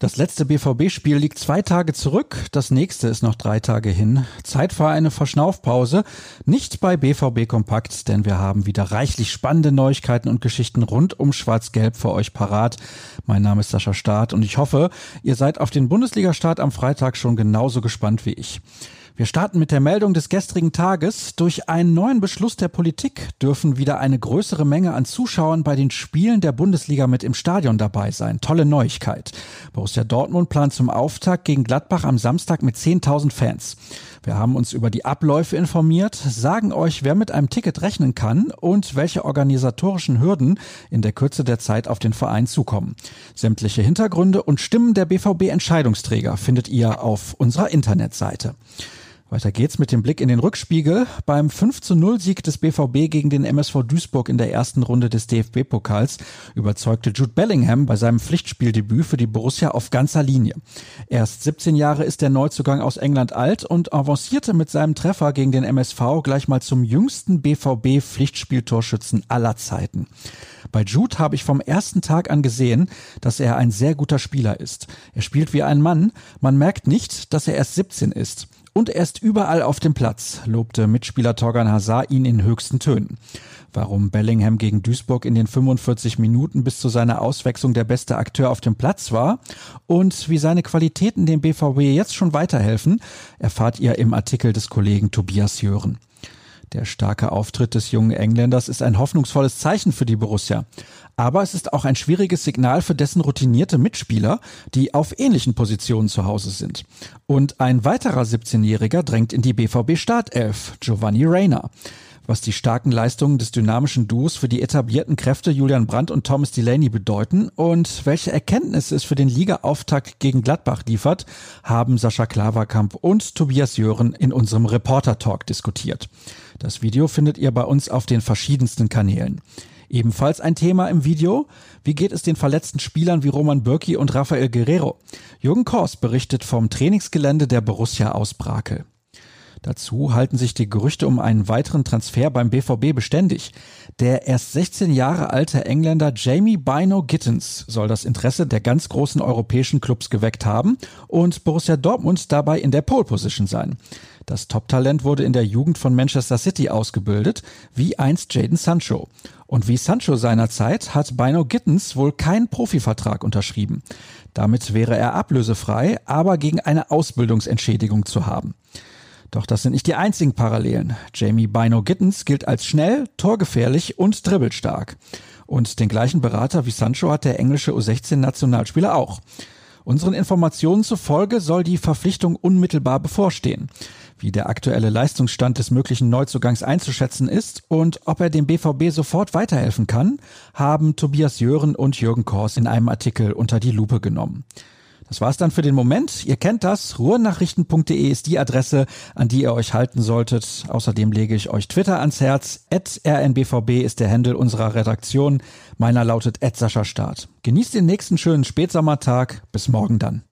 Das letzte BVB-Spiel liegt zwei Tage zurück, das nächste ist noch drei Tage hin. Zeit für eine Verschnaufpause. Nicht bei BVB Kompakt, denn wir haben wieder reichlich spannende Neuigkeiten und Geschichten rund um Schwarz-Gelb für euch parat. Mein Name ist Sascha Staat und ich hoffe, ihr seid auf den Bundesliga-Start am Freitag schon genauso gespannt wie ich. Wir starten mit der Meldung des gestrigen Tages. Durch einen neuen Beschluss der Politik dürfen wieder eine größere Menge an Zuschauern bei den Spielen der Bundesliga mit im Stadion dabei sein. Tolle Neuigkeit. Borussia Dortmund plant zum Auftakt gegen Gladbach am Samstag mit 10.000 Fans. Wir haben uns über die Abläufe informiert, sagen euch, wer mit einem Ticket rechnen kann und welche organisatorischen Hürden in der Kürze der Zeit auf den Verein zukommen. Sämtliche Hintergründe und Stimmen der BVB Entscheidungsträger findet ihr auf unserer Internetseite. Weiter geht's mit dem Blick in den Rückspiegel. Beim 5 zu 0 Sieg des BVB gegen den MSV Duisburg in der ersten Runde des DFB-Pokals überzeugte Jude Bellingham bei seinem Pflichtspieldebüt für die Borussia auf ganzer Linie. Erst 17 Jahre ist der Neuzugang aus England alt und avancierte mit seinem Treffer gegen den MSV gleich mal zum jüngsten BVB-Pflichtspieltorschützen aller Zeiten. Bei Jude habe ich vom ersten Tag an gesehen, dass er ein sehr guter Spieler ist. Er spielt wie ein Mann. Man merkt nicht, dass er erst 17 ist. Und er ist überall auf dem Platz, lobte Mitspieler Torgan Hazard ihn in höchsten Tönen. Warum Bellingham gegen Duisburg in den 45 Minuten bis zu seiner Auswechslung der beste Akteur auf dem Platz war und wie seine Qualitäten dem BVB jetzt schon weiterhelfen, erfahrt ihr im Artikel des Kollegen Tobias Jören. Der starke Auftritt des jungen Engländers ist ein hoffnungsvolles Zeichen für die Borussia. Aber es ist auch ein schwieriges Signal für dessen routinierte Mitspieler, die auf ähnlichen Positionen zu Hause sind. Und ein weiterer 17-Jähriger drängt in die BVB Startelf, Giovanni Reyna was die starken Leistungen des dynamischen Duos für die etablierten Kräfte Julian Brandt und Thomas Delaney bedeuten und welche Erkenntnisse es für den Ligaauftakt gegen Gladbach liefert, haben Sascha Klaverkamp und Tobias Jören in unserem Reporter-Talk diskutiert. Das Video findet ihr bei uns auf den verschiedensten Kanälen. Ebenfalls ein Thema im Video. Wie geht es den verletzten Spielern wie Roman Bürki und Rafael Guerrero? Jürgen Kors berichtet vom Trainingsgelände der Borussia aus Brakel. Dazu halten sich die Gerüchte um einen weiteren Transfer beim BVB beständig. Der erst 16 Jahre alte Engländer Jamie Bino Gittens soll das Interesse der ganz großen europäischen Clubs geweckt haben und Borussia Dortmund dabei in der Pole Position sein. Das Top-Talent wurde in der Jugend von Manchester City ausgebildet, wie einst Jaden Sancho. Und wie Sancho seinerzeit hat Bino Gittens wohl keinen Profivertrag unterschrieben. Damit wäre er ablösefrei, aber gegen eine Ausbildungsentschädigung zu haben. Doch das sind nicht die einzigen Parallelen. Jamie Bino Gittens gilt als schnell, torgefährlich und dribbelstark. Und den gleichen Berater wie Sancho hat der englische U16-Nationalspieler auch. Unseren Informationen zufolge soll die Verpflichtung unmittelbar bevorstehen. Wie der aktuelle Leistungsstand des möglichen Neuzugangs einzuschätzen ist und ob er dem BVB sofort weiterhelfen kann, haben Tobias Jören und Jürgen Kors in einem Artikel unter die Lupe genommen. Das war's dann für den Moment. Ihr kennt das. Ruhrnachrichten.de ist die Adresse, an die ihr euch halten solltet. Außerdem lege ich euch Twitter ans Herz. rnbvb ist der Handel unserer Redaktion. Meiner lautet Sascha Start. Genießt den nächsten schönen Spätsommertag. Bis morgen dann.